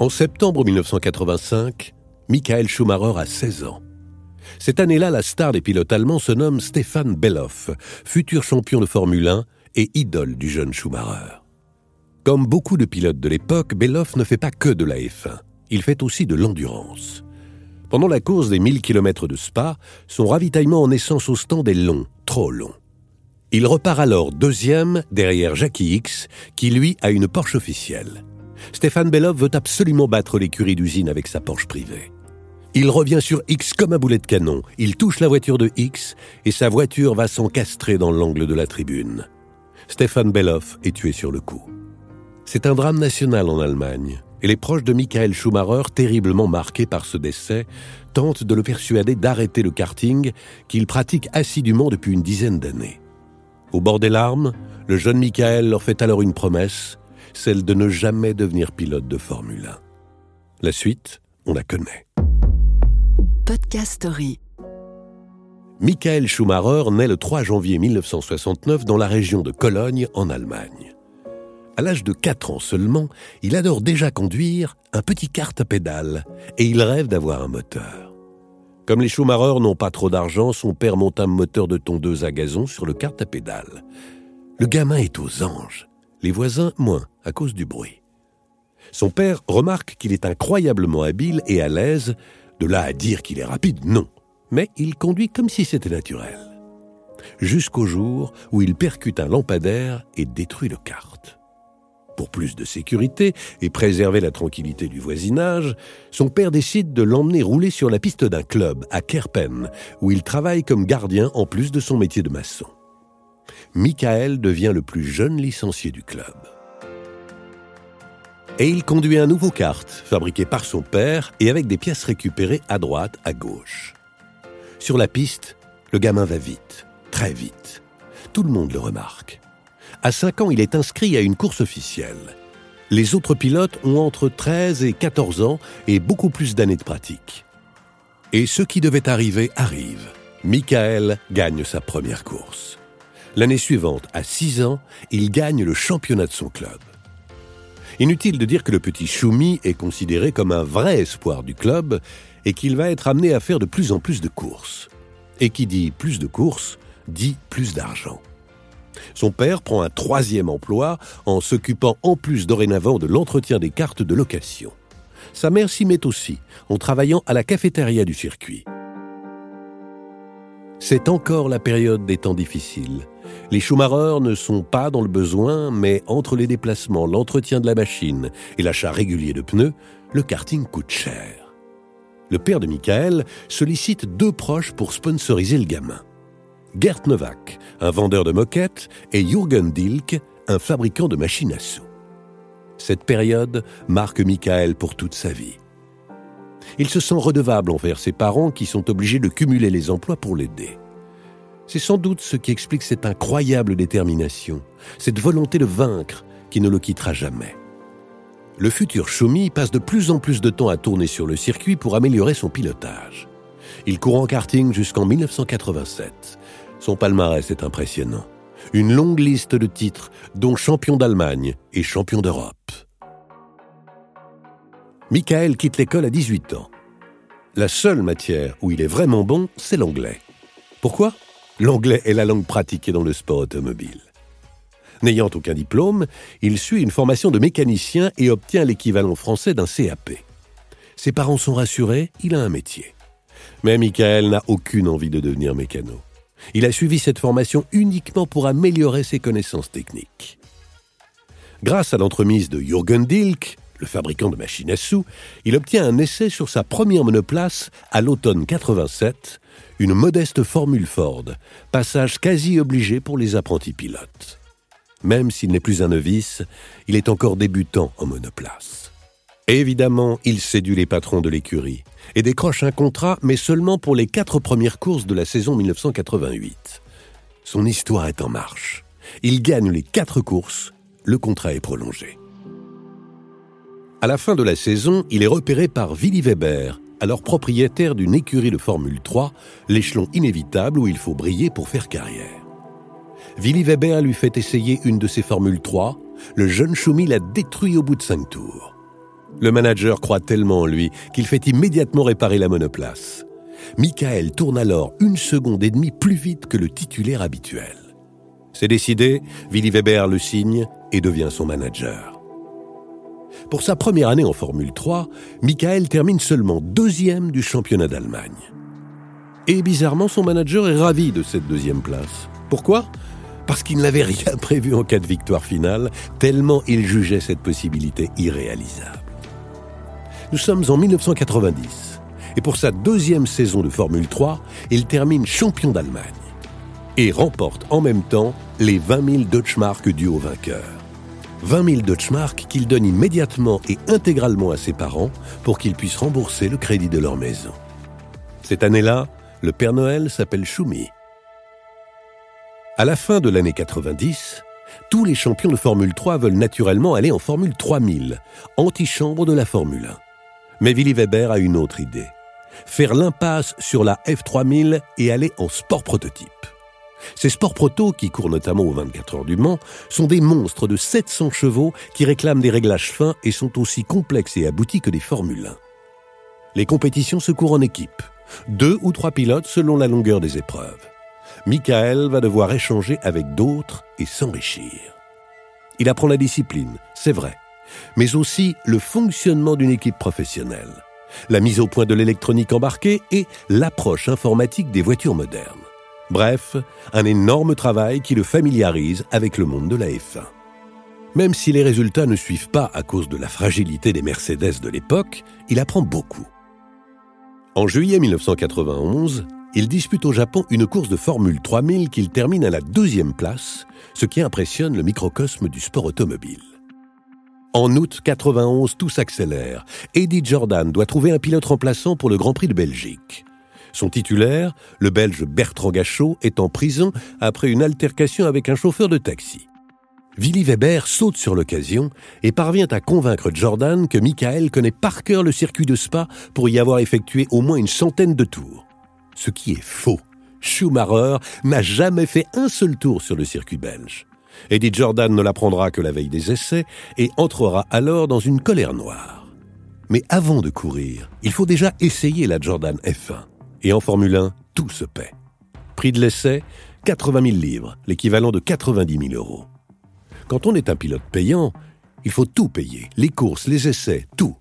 En septembre 1985, Michael Schumacher a 16 ans. Cette année-là, la star des pilotes allemands se nomme Stefan Belloff, futur champion de Formule 1 et idole du jeune Schumacher. Comme beaucoup de pilotes de l'époque, Belloff ne fait pas que de la F1, il fait aussi de l'endurance. Pendant la course des 1000 km de Spa, son ravitaillement en essence au stand est long, trop long. Il repart alors deuxième derrière Jackie X, qui lui a une Porsche officielle. Stéphane Belloff veut absolument battre l'écurie d'usine avec sa Porsche privée. Il revient sur X comme un boulet de canon, il touche la voiture de X et sa voiture va s'encastrer dans l'angle de la tribune. Stéphane Belloff est tué sur le coup. C'est un drame national en Allemagne, et les proches de Michael Schumacher, terriblement marqués par ce décès, tentent de le persuader d'arrêter le karting qu'il pratique assidûment depuis une dizaine d'années. Au bord des larmes, le jeune Michael leur fait alors une promesse, celle de ne jamais devenir pilote de Formule 1. La suite, on la connaît. Podcast Story. Michael Schumacher naît le 3 janvier 1969 dans la région de Cologne, en Allemagne. À l'âge de 4 ans seulement, il adore déjà conduire un petit kart à pédales et il rêve d'avoir un moteur. Comme les Schumacher n'ont pas trop d'argent, son père monte un moteur de tondeuse à gazon sur le kart à pédales. Le gamin est aux anges, les voisins moins, à cause du bruit. Son père remarque qu'il est incroyablement habile et à l'aise, de là à dire qu'il est rapide, non, mais il conduit comme si c'était naturel. Jusqu'au jour où il percute un lampadaire et détruit le kart. Pour plus de sécurité et préserver la tranquillité du voisinage, son père décide de l'emmener rouler sur la piste d'un club à Kerpen, où il travaille comme gardien en plus de son métier de maçon. Michael devient le plus jeune licencié du club. Et il conduit un nouveau kart, fabriqué par son père et avec des pièces récupérées à droite, à gauche. Sur la piste, le gamin va vite, très vite. Tout le monde le remarque. À 5 ans, il est inscrit à une course officielle. Les autres pilotes ont entre 13 et 14 ans et beaucoup plus d'années de pratique. Et ce qui devait arriver arrive. Michael gagne sa première course. L'année suivante, à 6 ans, il gagne le championnat de son club. Inutile de dire que le petit Choumi est considéré comme un vrai espoir du club et qu'il va être amené à faire de plus en plus de courses. Et qui dit plus de courses, dit plus d'argent. Son père prend un troisième emploi en s'occupant en plus dorénavant de l'entretien des cartes de location. Sa mère s'y met aussi, en travaillant à la cafétéria du circuit. C'est encore la période des temps difficiles. Les Schumacher ne sont pas dans le besoin, mais entre les déplacements, l'entretien de la machine et l'achat régulier de pneus, le karting coûte cher. Le père de Michael sollicite deux proches pour sponsoriser le gamin. Gert Novak, un vendeur de moquettes, et Jürgen Dilk, un fabricant de machines à sous. Cette période marque Michael pour toute sa vie. Il se sent redevable envers ses parents qui sont obligés de cumuler les emplois pour l'aider. C'est sans doute ce qui explique cette incroyable détermination, cette volonté de vaincre qui ne le quittera jamais. Le futur Choumi passe de plus en plus de temps à tourner sur le circuit pour améliorer son pilotage. Il court en karting jusqu'en 1987 son palmarès est impressionnant. Une longue liste de titres, dont champion d'Allemagne et champion d'Europe. Michael quitte l'école à 18 ans. La seule matière où il est vraiment bon, c'est l'anglais. Pourquoi? L'anglais est la langue pratiquée dans le sport automobile. N'ayant aucun diplôme, il suit une formation de mécanicien et obtient l'équivalent français d'un CAP. Ses parents sont rassurés, il a un métier. Mais Michael n'a aucune envie de devenir mécano. Il a suivi cette formation uniquement pour améliorer ses connaissances techniques. Grâce à l'entremise de Jürgen Dilk, le fabricant de machines à sous, il obtient un essai sur sa première monoplace à l'automne 87, une modeste Formule Ford, passage quasi obligé pour les apprentis pilotes. Même s'il n'est plus un novice, il est encore débutant en monoplace. Évidemment, il séduit les patrons de l'écurie et décroche un contrat, mais seulement pour les quatre premières courses de la saison 1988. Son histoire est en marche. Il gagne les quatre courses, le contrat est prolongé. À la fin de la saison, il est repéré par Willy Weber, alors propriétaire d'une écurie de Formule 3, l'échelon inévitable où il faut briller pour faire carrière. Willy Weber lui fait essayer une de ses Formules 3, le jeune Schumi l'a détruit au bout de cinq tours. Le manager croit tellement en lui qu'il fait immédiatement réparer la monoplace. Michael tourne alors une seconde et demie plus vite que le titulaire habituel. C'est décidé, Willy Weber le signe et devient son manager. Pour sa première année en Formule 3, Michael termine seulement deuxième du championnat d'Allemagne. Et bizarrement, son manager est ravi de cette deuxième place. Pourquoi? Parce qu'il n'avait rien prévu en cas de victoire finale, tellement il jugeait cette possibilité irréalisable. Nous sommes en 1990, et pour sa deuxième saison de Formule 3, il termine champion d'Allemagne et remporte en même temps les 20 000 Deutschmark dus au vainqueur. 20 000 Deutschmark qu'il donne immédiatement et intégralement à ses parents pour qu'ils puissent rembourser le crédit de leur maison. Cette année-là, le Père Noël s'appelle Schumi. À la fin de l'année 90, tous les champions de Formule 3 veulent naturellement aller en Formule 3000, antichambre de la Formule 1. Mais Willy Weber a une autre idée. Faire l'impasse sur la F3000 et aller en sport prototype. Ces sports proto, qui courent notamment aux 24 heures du Mans, sont des monstres de 700 chevaux qui réclament des réglages fins et sont aussi complexes et aboutis que des Formule 1. Les compétitions se courent en équipe, deux ou trois pilotes selon la longueur des épreuves. Michael va devoir échanger avec d'autres et s'enrichir. Il apprend la discipline, c'est vrai, mais aussi le fonctionnement d'une équipe professionnelle, la mise au point de l'électronique embarquée et l'approche informatique des voitures modernes. Bref, un énorme travail qui le familiarise avec le monde de la F1. Même si les résultats ne suivent pas à cause de la fragilité des Mercedes de l'époque, il apprend beaucoup. En juillet 1991, il dispute au Japon une course de Formule 3000 qu'il termine à la deuxième place, ce qui impressionne le microcosme du sport automobile. En août 91, tout s'accélère. Eddie Jordan doit trouver un pilote remplaçant pour le Grand Prix de Belgique. Son titulaire, le Belge Bertrand Gachot, est en prison après une altercation avec un chauffeur de taxi. Willy Weber saute sur l'occasion et parvient à convaincre Jordan que Michael connaît par cœur le circuit de Spa pour y avoir effectué au moins une centaine de tours. Ce qui est faux. Schumacher n'a jamais fait un seul tour sur le circuit belge. Eddie Jordan ne l'apprendra que la veille des essais et entrera alors dans une colère noire. Mais avant de courir, il faut déjà essayer la Jordan F1. Et en Formule 1, tout se paie. Prix de l'essai, 80 000 livres, l'équivalent de 90 000 euros. Quand on est un pilote payant, il faut tout payer, les courses, les essais, tout.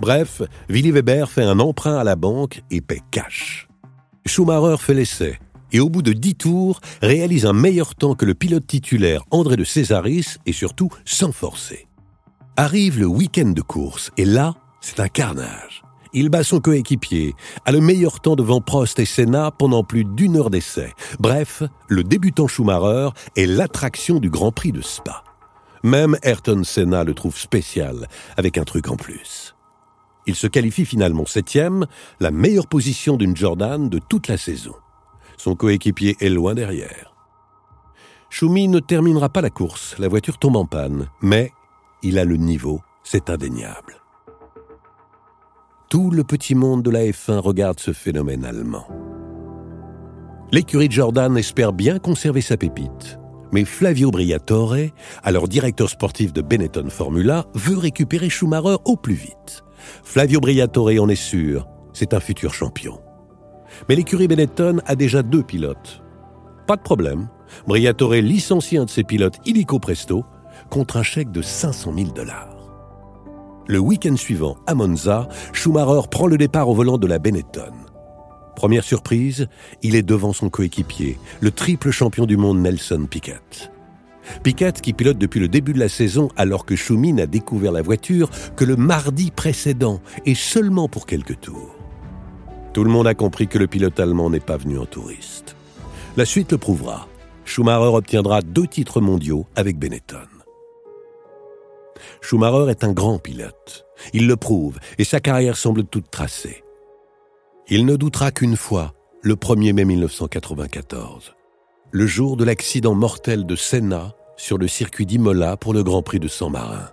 Bref, Willy Weber fait un emprunt à la banque et paie cash. Schumacher fait l'essai et au bout de 10 tours réalise un meilleur temps que le pilote titulaire André de Césaris et surtout sans forcer. Arrive le week-end de course et là, c'est un carnage. Il bat son coéquipier, a le meilleur temps devant Prost et Senna pendant plus d'une heure d'essai. Bref, le débutant Schumacher est l'attraction du Grand Prix de Spa. Même Ayrton Senna le trouve spécial, avec un truc en plus. Il se qualifie finalement septième, la meilleure position d'une Jordan de toute la saison. Son coéquipier est loin derrière. Schumi ne terminera pas la course, la voiture tombe en panne, mais il a le niveau, c'est indéniable. Tout le petit monde de la F1 regarde ce phénomène allemand. L'écurie Jordan espère bien conserver sa pépite, mais Flavio Briatore, alors directeur sportif de Benetton Formula, veut récupérer Schumacher au plus vite. Flavio Briatore en est sûr, c'est un futur champion. Mais l'écurie Benetton a déjà deux pilotes. Pas de problème, Briatore licencie un de ses pilotes illico presto contre un chèque de 500 000 dollars. Le week-end suivant, à Monza, Schumacher prend le départ au volant de la Benetton. Première surprise, il est devant son coéquipier, le triple champion du monde Nelson Piquet. Piquet qui pilote depuis le début de la saison alors que Schumi n'a découvert la voiture que le mardi précédent et seulement pour quelques tours. Tout le monde a compris que le pilote allemand n'est pas venu en touriste. La suite le prouvera. Schumacher obtiendra deux titres mondiaux avec Benetton. Schumacher est un grand pilote. Il le prouve, et sa carrière semble toute tracée. Il ne doutera qu'une fois, le 1er mai 1994, le jour de l'accident mortel de Senna sur le circuit d'Imola pour le Grand Prix de San Marin.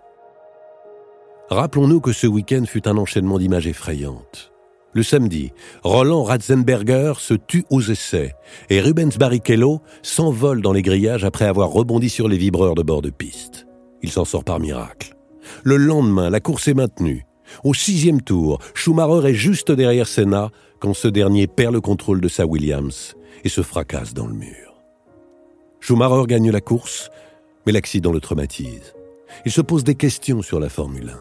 Rappelons-nous que ce week-end fut un enchaînement d'images effrayantes. Le samedi, Roland Ratzenberger se tue aux essais et Rubens Barrichello s'envole dans les grillages après avoir rebondi sur les vibreurs de bord de piste. Il s'en sort par miracle. Le lendemain, la course est maintenue. Au sixième tour, Schumacher est juste derrière Senna quand ce dernier perd le contrôle de sa Williams et se fracasse dans le mur. Schumacher gagne la course, mais l'accident le traumatise. Il se pose des questions sur la Formule 1.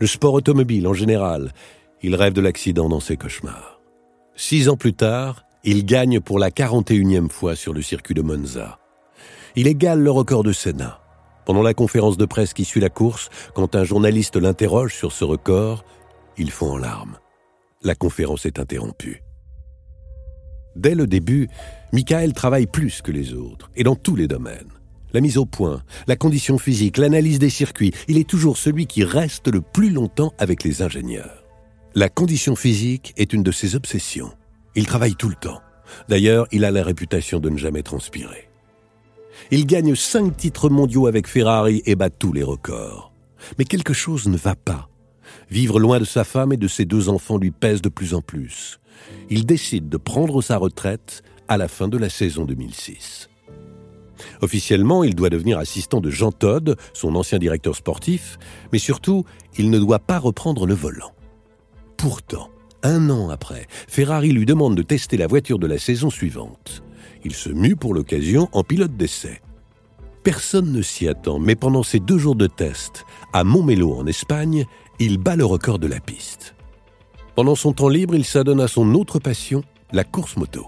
Le sport automobile en général, il rêve de l'accident dans ses cauchemars. Six ans plus tard, il gagne pour la 41e fois sur le circuit de Monza. Il égale le record de Senna. Pendant la conférence de presse qui suit la course, quand un journaliste l'interroge sur ce record, il fond en larmes. La conférence est interrompue. Dès le début, Michael travaille plus que les autres, et dans tous les domaines. La mise au point, la condition physique, l'analyse des circuits, il est toujours celui qui reste le plus longtemps avec les ingénieurs. La condition physique est une de ses obsessions. Il travaille tout le temps. D'ailleurs, il a la réputation de ne jamais transpirer. Il gagne cinq titres mondiaux avec Ferrari et bat tous les records. Mais quelque chose ne va pas. Vivre loin de sa femme et de ses deux enfants lui pèse de plus en plus. Il décide de prendre sa retraite à la fin de la saison 2006. Officiellement, il doit devenir assistant de Jean Todd, son ancien directeur sportif, mais surtout, il ne doit pas reprendre le volant. Pourtant, un an après, Ferrari lui demande de tester la voiture de la saison suivante. Il se mue pour l'occasion en pilote d'essai. Personne ne s'y attend, mais pendant ces deux jours de test, à Montmelo en Espagne, il bat le record de la piste. Pendant son temps libre, il s'adonne à son autre passion, la course moto.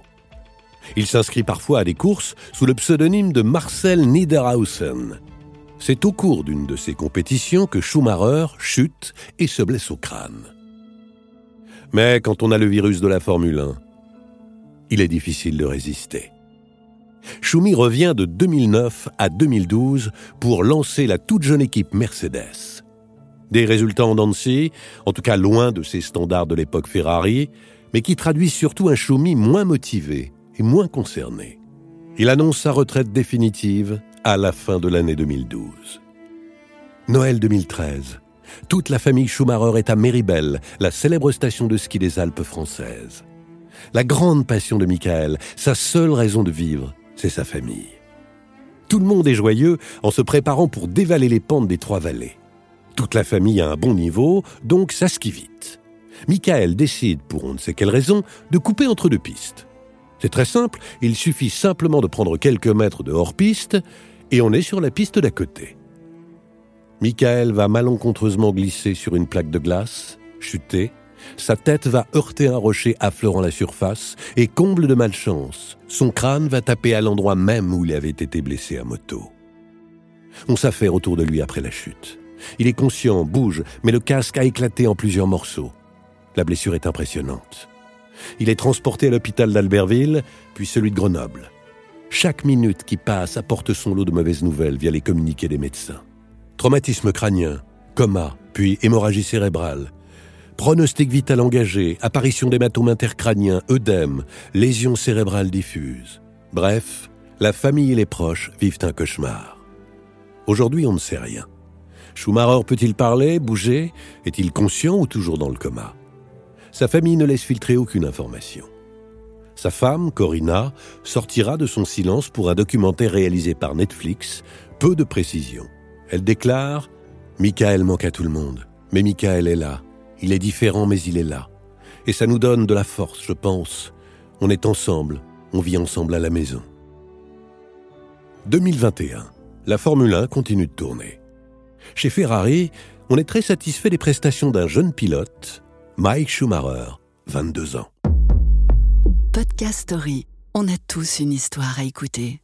Il s'inscrit parfois à des courses sous le pseudonyme de Marcel Niederhausen. C'est au cours d'une de ces compétitions que Schumacher chute et se blesse au crâne. Mais quand on a le virus de la Formule 1, il est difficile de résister. Schumi revient de 2009 à 2012 pour lancer la toute jeune équipe Mercedes. Des résultats en Nancy, en tout cas loin de ses standards de l'époque Ferrari, mais qui traduisent surtout un Schumi moins motivé et moins concerné. Il annonce sa retraite définitive à la fin de l'année 2012. Noël 2013. Toute la famille Schumacher est à Méribel, la célèbre station de ski des Alpes françaises. La grande passion de Michael, sa seule raison de vivre, c'est sa famille. Tout le monde est joyeux en se préparant pour dévaler les pentes des trois vallées. Toute la famille a un bon niveau, donc ça skie vite. Michael décide, pour on ne sait quelle raison, de couper entre deux pistes. C'est très simple, il suffit simplement de prendre quelques mètres de hors-piste et on est sur la piste d'à côté. Michael va malencontreusement glisser sur une plaque de glace, chuter, sa tête va heurter un rocher affleurant la surface et comble de malchance, son crâne va taper à l'endroit même où il avait été blessé à moto. On s'affaire autour de lui après la chute. Il est conscient, bouge, mais le casque a éclaté en plusieurs morceaux. La blessure est impressionnante. Il est transporté à l'hôpital d'Albertville, puis celui de Grenoble. Chaque minute qui passe apporte son lot de mauvaises nouvelles via les communiqués des médecins. Traumatisme crânien, coma, puis hémorragie cérébrale. Pronostic vital engagé, apparition d'hématomes intercrâniens, œdème, lésions cérébrales diffuses. Bref, la famille et les proches vivent un cauchemar. Aujourd'hui, on ne sait rien. Schumacher peut-il parler, bouger? Est-il conscient ou toujours dans le coma? Sa famille ne laisse filtrer aucune information. Sa femme, Corinna, sortira de son silence pour un documentaire réalisé par Netflix, peu de précision. Elle déclare Michael manque à tout le monde, mais Michael est là. Il est différent, mais il est là. Et ça nous donne de la force, je pense. On est ensemble, on vit ensemble à la maison. 2021. La Formule 1 continue de tourner. Chez Ferrari, on est très satisfait des prestations d'un jeune pilote, Mike Schumacher, 22 ans. Podcast Story. On a tous une histoire à écouter.